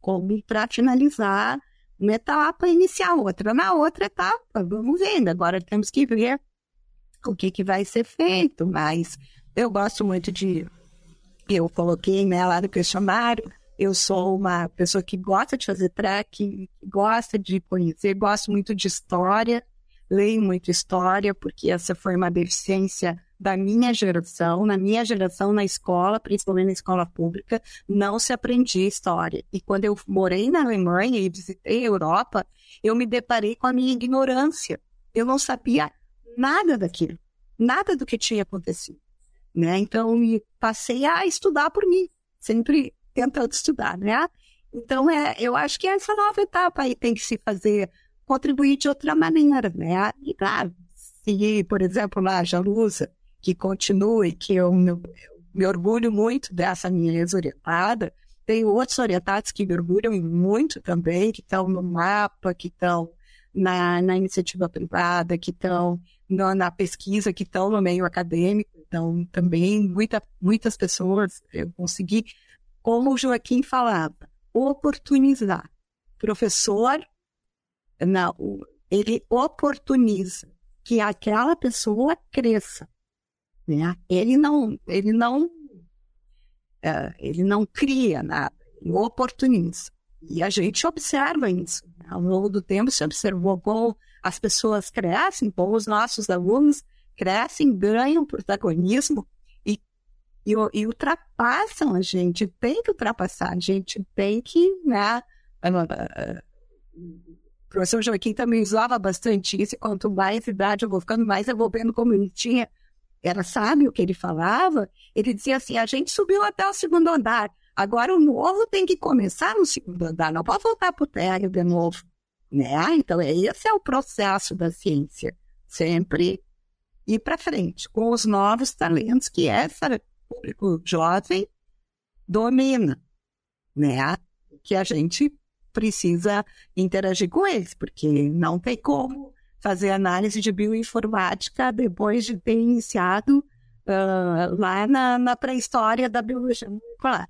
S2: Como para finalizar uma etapa inicial, outra na outra etapa, vamos vendo. Agora temos que ver o que, que vai ser feito, mas eu gosto muito de. Eu coloquei né, lá no questionário, eu sou uma pessoa que gosta de fazer track, gosta de conhecer, gosto muito de história, leio muito história, porque essa foi uma deficiência da minha geração, na minha geração na escola, principalmente na escola pública, não se aprendia história. E quando eu morei na Alemanha e visitei a Europa, eu me deparei com a minha ignorância. Eu não sabia nada daquilo, nada do que tinha acontecido. Né? Então, passei a estudar por mim, sempre tentando estudar, né? Então, é, eu acho que essa nova etapa aí tem que se fazer, contribuir de outra maneira, né? E, claro, se, por exemplo, lá a Jalusa, que continue, que eu me, me orgulho muito dessa minha ex-orientada. Tem outros orientados que me orgulham muito também, que estão no mapa, que estão na, na iniciativa privada, que estão na, na, pesquisa, que estão no meio acadêmico. Então, também muita, muitas pessoas eu consegui, como o Joaquim falava, oportunizar. Professor, não, ele oportuniza que aquela pessoa cresça. Né? Ele não, ele não, é, ele não cria nada, ele oportuniza. E a gente observa isso. Né? Ao longo do tempo se observou como as pessoas crescem, como os nossos alunos crescem, ganham protagonismo e, e, e ultrapassam a gente. Tem que ultrapassar, a gente tem que, né? O professor Joaquim também usava bastante isso, quanto mais idade eu vou ficando, mais eu vou vendo como ele tinha era sábio o que ele falava, ele dizia assim: a gente subiu até o segundo andar, agora o novo tem que começar no segundo andar, não pode voltar para o térreo de novo. Né? Então, esse é o processo da ciência. Sempre ir para frente com os novos talentos que esse público jovem domina, né? Que a gente precisa interagir com eles, porque não tem como fazer análise de bioinformática depois de ter iniciado uh, lá na, na pré-história da biologia molecular.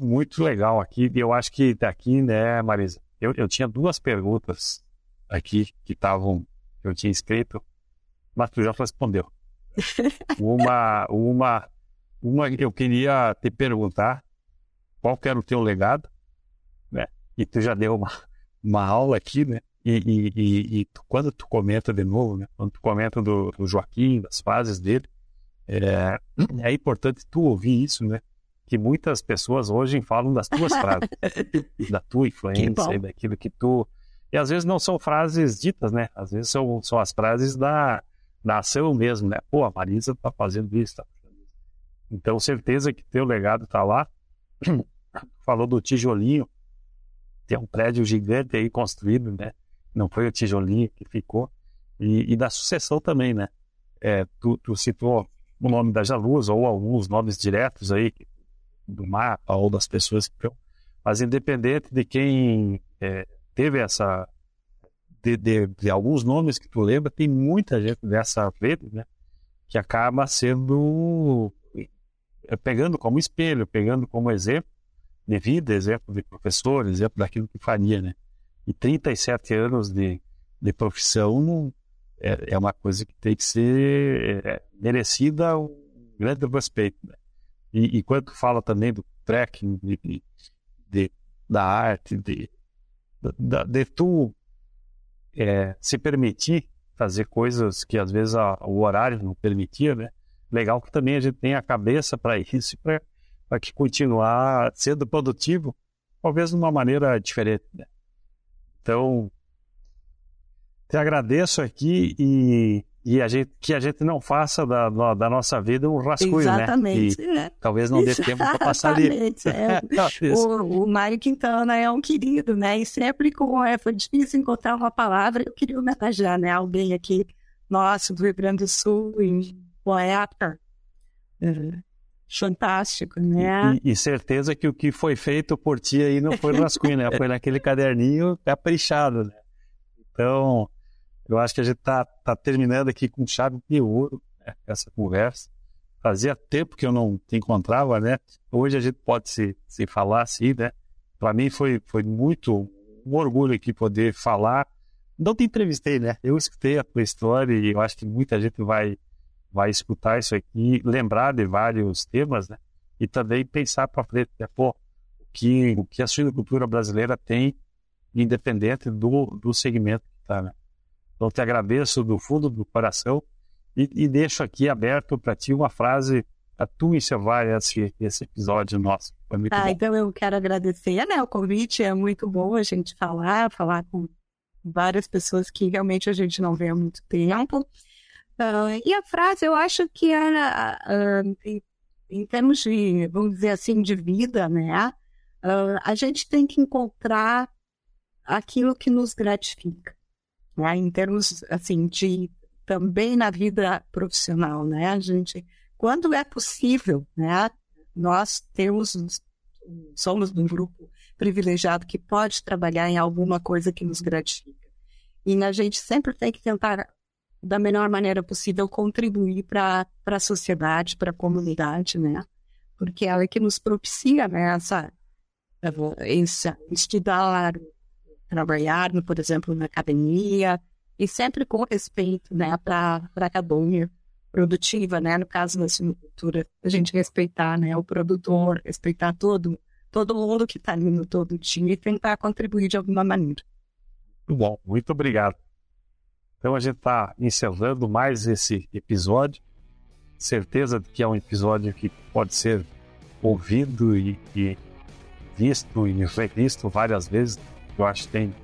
S3: Muito legal aqui. Eu acho que daqui, né, Marisa? Eu, eu tinha duas perguntas aqui que estavam, eu tinha escrito, mas tu já respondeu. uma, uma, uma eu queria te perguntar qual era o teu legado, né? E tu já deu uma, uma aula aqui, né? E, e, e, e tu, quando tu comenta de novo, né? Quando tu comenta do, do Joaquim, das fases dele, é, é importante tu ouvir isso, né? Que muitas pessoas hoje falam das tuas frases, da tua influência, daquilo que tu. E às vezes não são frases ditas, né? Às vezes são, são as frases da, da ação mesmo, né? Pô, a Marisa tá fazendo isso, tá fazendo isso. Então, certeza que teu legado tá lá. Falou do tijolinho, tem um prédio gigante aí construído, né? Não foi o tijolinho que ficou. E, e da sucessão também, né? É, tu, tu citou o nome da Jaluz ou alguns nomes diretos aí do mapa ou das pessoas que. Mas independente de quem é, teve essa de, de, de, alguns nomes que tu lembra, tem muita gente dessa rede, né? Que acaba sendo é, pegando como espelho, pegando como exemplo de vida, exemplo de professor, exemplo daquilo que faria, né? E 37 anos de, de profissão é, é uma coisa que tem que ser é, merecida um grande respeito. Né? E, e quando fala também do trekking, de, de, da arte, de, de, de tu é, se permitir fazer coisas que às vezes a, o horário não permitia, né? Legal que também a gente tenha a cabeça para isso, para que continuar sendo produtivo, talvez de uma maneira diferente. Né? Então, te agradeço aqui e, e a gente, que a gente não faça da, da nossa vida um rascunho,
S2: Exatamente,
S3: né? né? Talvez não dê tempo para passar ali.
S2: É. o, o Mário Quintana é um querido, né? E sempre como é, foi difícil encontrar uma palavra, eu queria homenagear, né? Alguém aqui, nosso, do Rio Grande do Sul, em poeta. É, fantástico, né?
S3: E, e, certeza que o que foi feito por ti aí não foi rascunho, né? Foi naquele caderninho caprichado, né? Então, eu acho que a gente está tá terminando aqui com chave de ouro né, essa conversa. Fazia tempo que eu não te encontrava, né? Hoje a gente pode se, se falar assim, né? Para mim foi, foi muito um orgulho aqui poder falar. Não te entrevistei, né? Eu escutei a tua história e eu acho que muita gente vai, vai escutar isso aqui, lembrar de vários temas, né? E também pensar para frente, né? Pô, o que, o que a suinocultura brasileira tem, independente do, do segmento que está, né? Então, te agradeço do fundo do coração e, e deixo aqui aberto para ti uma frase a tu encerrar esse, esse episódio nosso. Foi muito
S2: ah,
S3: bom.
S2: então eu quero agradecer, né? O convite é muito bom a gente falar, falar com várias pessoas que realmente a gente não vê há muito tempo. Uh, e a frase, eu acho que era, uh, em, em, termos de, vamos dizer assim, de vida, né? Uh, a gente tem que encontrar aquilo que nos gratifica né? em termos assim de também na vida profissional, né? A gente, quando é possível, né? Nós temos somos um grupo privilegiado que pode trabalhar em alguma coisa que nos gratifica. E a gente sempre tem que tentar, da melhor maneira possível, contribuir para a sociedade, para a comunidade, né? Porque ela é que nos propicia né, essa, essa estudar, trabalhar, por exemplo, na academia, e sempre com respeito né, para a academia produtiva, né? No caso da sinocultura, a gente respeitar né, o produtor, respeitar todo, todo mundo que está ali no todo time e tentar contribuir de alguma maneira.
S3: Muito bom, muito obrigado. Então a gente está encerrando mais esse episódio. Certeza que é um episódio que pode ser ouvido e, e visto e revisto várias vezes eu acho que tem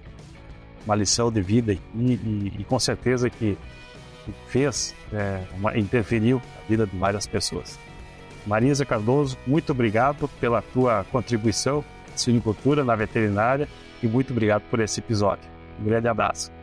S3: uma lição de vida e, e, e com certeza que, fez, é, uma, interferiu na vida de várias pessoas. Marisa Cardoso, muito obrigado pela tua contribuição na suinicultura, na veterinária e muito obrigado por esse episódio. Um grande abraço.